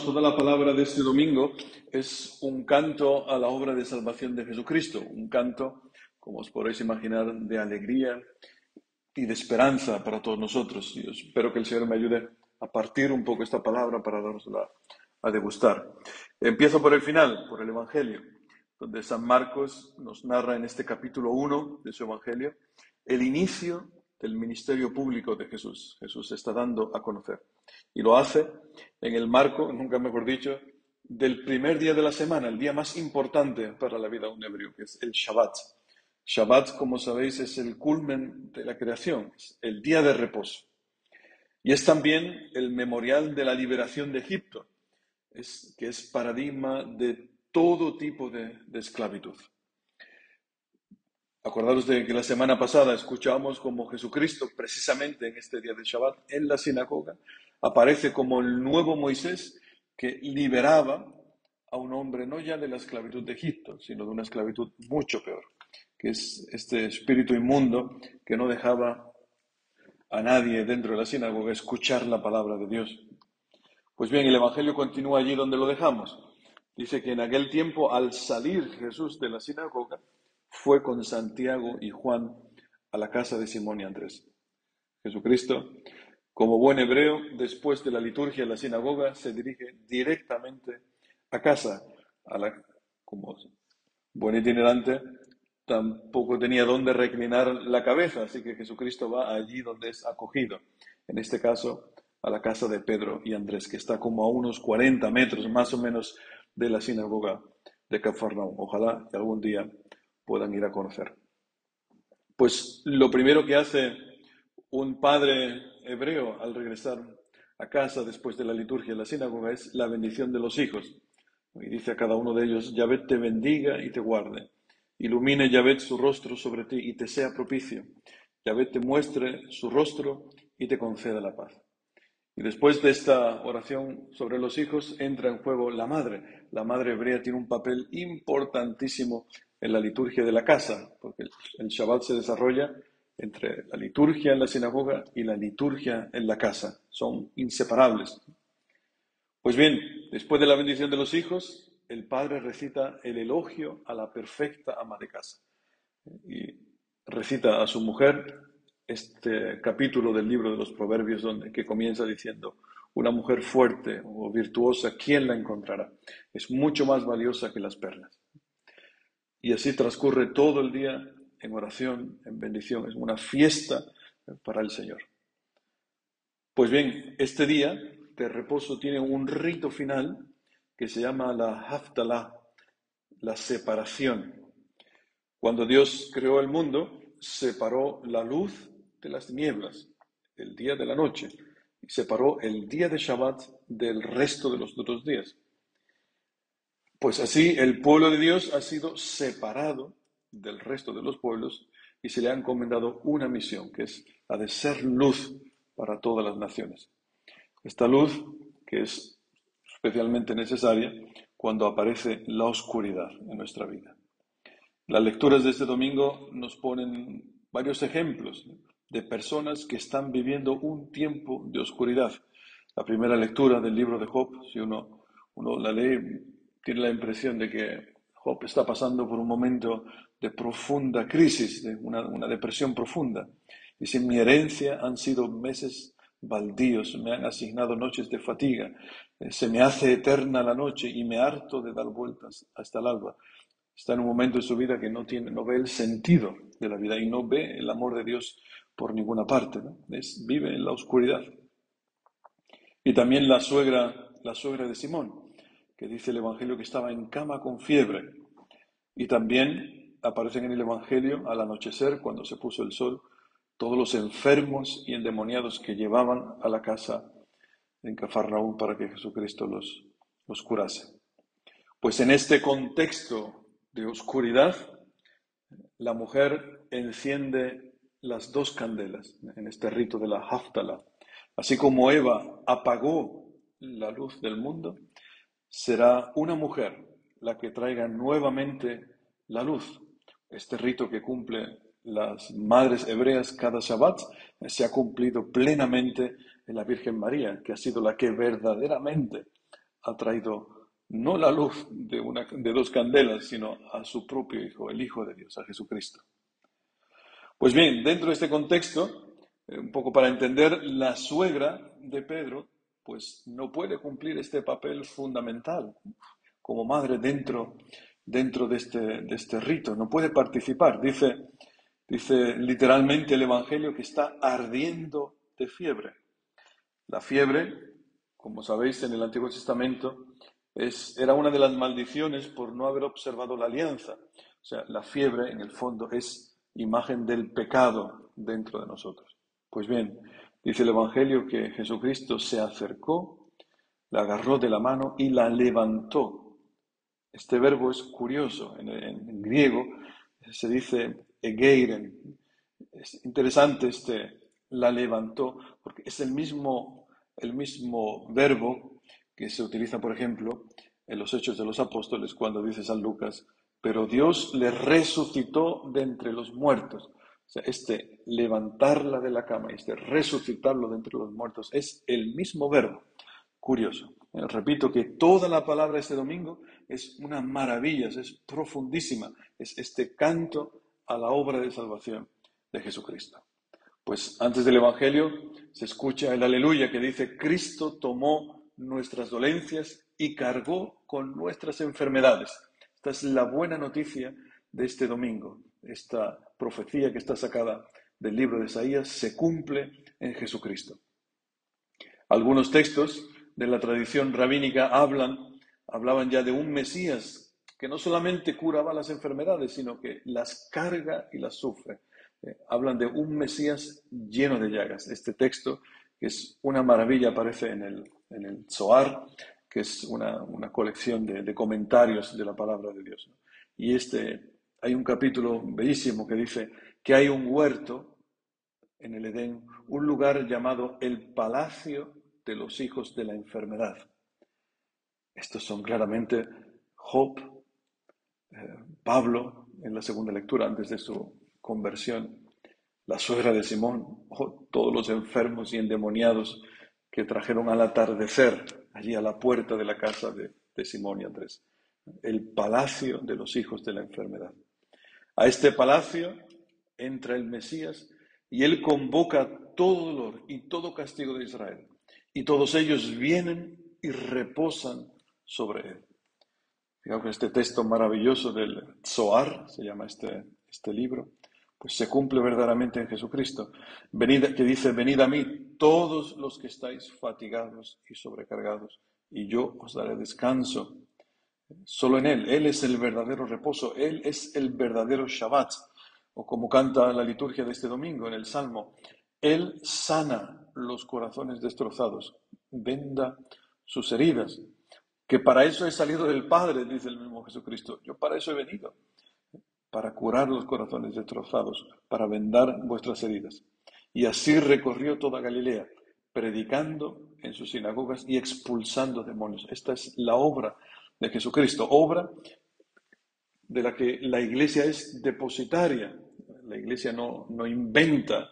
Hermanos, toda la palabra de este domingo es un canto a la obra de salvación de Jesucristo, un canto, como os podéis imaginar, de alegría y de esperanza para todos nosotros. Y espero que el Señor me ayude a partir un poco esta palabra para darnosla a degustar. Empiezo por el final, por el Evangelio, donde San Marcos nos narra en este capítulo 1 de su Evangelio el inicio del ministerio público de Jesús. Jesús se está dando a conocer. Y lo hace en el marco, nunca mejor dicho, del primer día de la semana, el día más importante para la vida de un hebreo, que es el Shabbat. Shabbat, como sabéis, es el culmen de la creación, es el día de reposo. Y es también el memorial de la liberación de Egipto, que es paradigma de todo tipo de esclavitud. Acordaros de que la semana pasada escuchábamos como Jesucristo, precisamente en este día de Shabbat, en la sinagoga, aparece como el nuevo Moisés que liberaba a un hombre no ya de la esclavitud de Egipto, sino de una esclavitud mucho peor, que es este espíritu inmundo que no dejaba a nadie dentro de la sinagoga escuchar la palabra de Dios. Pues bien, el Evangelio continúa allí donde lo dejamos. Dice que en aquel tiempo, al salir Jesús de la sinagoga, fue con Santiago y Juan a la casa de Simón y Andrés. Jesucristo, como buen hebreo, después de la liturgia en la sinagoga, se dirige directamente a casa. A la, como buen itinerante, tampoco tenía dónde reclinar la cabeza, así que Jesucristo va allí donde es acogido. En este caso, a la casa de Pedro y Andrés, que está como a unos 40 metros más o menos de la sinagoga de Cafarnaum. Ojalá algún día puedan ir a conocer. Pues lo primero que hace un padre hebreo al regresar a casa después de la liturgia en la sinagoga es la bendición de los hijos. Y dice a cada uno de ellos, Yahvé te bendiga y te guarde. Ilumine Yahvé su rostro sobre ti y te sea propicio. Yahvé te muestre su rostro y te conceda la paz. Y después de esta oración sobre los hijos entra en juego la madre. La madre hebrea tiene un papel importantísimo en la liturgia de la casa, porque el Shabbat se desarrolla entre la liturgia en la sinagoga y la liturgia en la casa. Son inseparables. Pues bien, después de la bendición de los hijos, el padre recita el elogio a la perfecta ama de casa. Y recita a su mujer este capítulo del libro de los Proverbios donde, que comienza diciendo, una mujer fuerte o virtuosa, ¿quién la encontrará? Es mucho más valiosa que las perlas. Y así transcurre todo el día en oración, en bendición. Es una fiesta para el Señor. Pues bien, este día de reposo tiene un rito final que se llama la Haftalah, la separación. Cuando Dios creó el mundo, separó la luz de las tinieblas, el día de la noche, y separó el día de Shabbat del resto de los otros días. Pues así el pueblo de Dios ha sido separado del resto de los pueblos y se le ha encomendado una misión, que es la de ser luz para todas las naciones. Esta luz que es especialmente necesaria cuando aparece la oscuridad en nuestra vida. Las lecturas de este domingo nos ponen varios ejemplos de personas que están viviendo un tiempo de oscuridad. La primera lectura del libro de Job, si uno, uno la lee, tiene la impresión de que Job está pasando por un momento de profunda crisis, de una, depresión profunda. Dice, mi herencia han sido meses baldíos, me han asignado noches de fatiga, eh, se me hace eterna la noche y me harto de dar vueltas hasta el alba. Está en un momento de su vida que no, tiene, no ve el sentido de la vida y no ve el amor de Dios por ninguna parte. vive en la oscuridad. Y también la suegra, la suegra de Simón, que dice el Evangelio que estaba en cama con fiebre. Y también aparecen en el Evangelio al anochecer, cuando se puso el sol, todos los enfermos y endemoniados que llevaban a la casa en Cafarnaúm para que Jesucristo los, los curase. Pues en este contexto de oscuridad, la mujer enciende las dos candelas en este rito de la Haftala. Así como Eva apagó la luz del mundo, será una mujer la que traiga nuevamente la luz. Este rito que cumple las madres hebreas cada Shabbat se ha cumplido plenamente en la Virgen María, que ha sido la que verdaderamente ha traído no la luz de, una, de dos candelas, sino a su propio Hijo, el Hijo de Dios, a Jesucristo. Pues bien, dentro de este contexto, eh, un poco para entender, la suegra de Pedro, pues no puede cumplir este papel fundamental como madre dentro, dentro de, este, de este rito, no puede participar. Dice, dice literalmente el Evangelio que está ardiendo de fiebre. La fiebre, como sabéis en el Antiguo Testamento, es, era una de las maldiciones por no haber observado la alianza. O sea, la fiebre en el fondo es imagen del pecado dentro de nosotros. Pues bien, dice el Evangelio que Jesucristo se acercó, la agarró de la mano y la levantó. Este verbo es curioso. En, griego se dice egeiren. Es interesante este la levantó porque es el mismo, el mismo verbo que se utiliza, por ejemplo, en los Hechos de los Apóstoles, cuando dice San Lucas, pero Dios le resucitó de entre los muertos. Este levantarla de la cama y este resucitarlo de entre los muertos es el mismo verbo. Curioso. Eh, repito que toda la palabra este domingo es una maravilla, es profundísima. Es este canto a la obra de salvación de Jesucristo. Pues antes del Evangelio se escucha el aleluya que dice, Cristo tomó nuestras dolencias y cargó con nuestras enfermedades. Esta es la buena noticia de este domingo. Esta profecía que está sacada del libro de Isaías se cumple en Jesucristo. Algunos textos de la tradición rabínica hablan, hablaban ya de un Mesías que no solamente curaba las enfermedades, sino que las carga y las sufre. Eh, hablan de un Mesías lleno de llagas. Este texto, que es una maravilla, aparece en el en el Zohar, que es una, colección de, comentarios de la palabra de Dios. Y este, hay un capítulo bellísimo que dice que hay un huerto en el Edén, un lugar llamado el palacio de los hijos de la enfermedad. Estos son claramente Job, eh, Pablo, en la segunda lectura, antes de su conversión, la suegra de Simón, todos los enfermos y endemoniados que trajeron al atardecer allí a la puerta de la casa de, Simón y Andrés, el palacio de los hijos de la enfermedad. A este palacio entra el Mesías y él convoca todo dolor y todo castigo de Israel. Y todos ellos vienen y reposan sobre él. Fijaos que este texto maravilloso del Zohar, se llama este, este libro, pues se cumple verdaderamente en Jesucristo. Venid, que dice, venid a mí todos los que estáis fatigados y sobrecargados, y yo os daré descanso. Solo en Él, Él es el verdadero reposo, Él es el verdadero Shabbat, o como canta la liturgia de este domingo en el Salmo, Él sana los corazones destrozados, venda sus heridas, que para eso he salido del Padre, dice el mismo Jesucristo, yo para eso he venido para curar los corazones destrozados, para vendar vuestras heridas. Y así recorrió toda Galilea, predicando en sus sinagogas y expulsando demonios. Esta es la obra de Jesucristo, obra de la que la iglesia es depositaria. La iglesia no, no inventa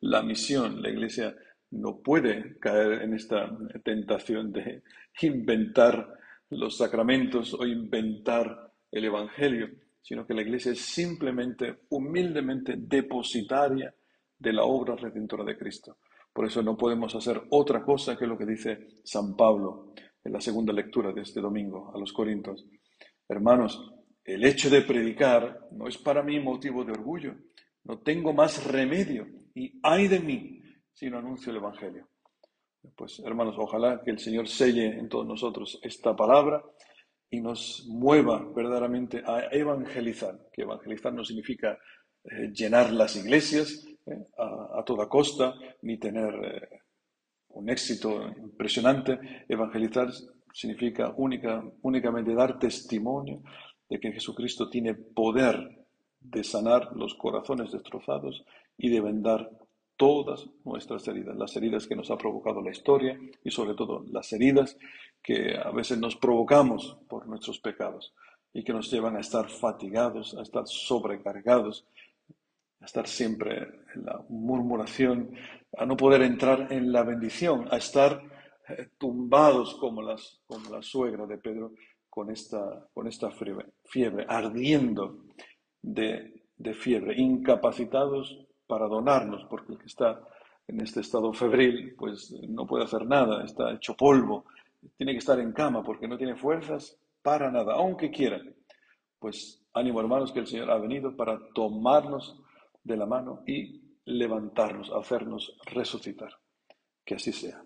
la misión, la iglesia no puede caer en esta tentación de inventar los sacramentos o inventar el Evangelio sino que la iglesia es simplemente, humildemente depositaria de la obra redentora de Cristo. Por eso no podemos hacer otra cosa que lo que dice San Pablo en la segunda lectura de este domingo a los Corintios. Hermanos, el hecho de predicar no es para mí motivo de orgullo. No tengo más remedio y ay de mí si no anuncio el Evangelio. Pues hermanos, ojalá que el Señor selle en todos nosotros esta palabra y nos mueva verdaderamente a evangelizar, que evangelizar no significa eh, llenar las iglesias eh, a, toda costa, ni tener eh, un éxito impresionante. Evangelizar significa única, únicamente dar testimonio de que Jesucristo tiene poder de sanar los corazones destrozados y de vendar todas nuestras heridas, las heridas que nos ha provocado la historia y sobre todo las heridas que a veces nos provocamos por nuestros pecados y que nos llevan a estar fatigados, a estar sobrecargados, a estar siempre en la murmuración, a no poder entrar en la bendición, a estar eh, tumbados como, las, como la suegra de Pedro con esta, con esta fiebre, fiebre ardiendo de, de fiebre, incapacitados para donarnos, porque el que está en este estado febril, pues no puede hacer nada, está hecho polvo, tiene que estar en cama porque no tiene fuerzas para nada, aunque quiera. Pues ánimo hermanos que el Señor ha venido para tomarnos de la mano y levantarnos, hacernos resucitar. Que así sea.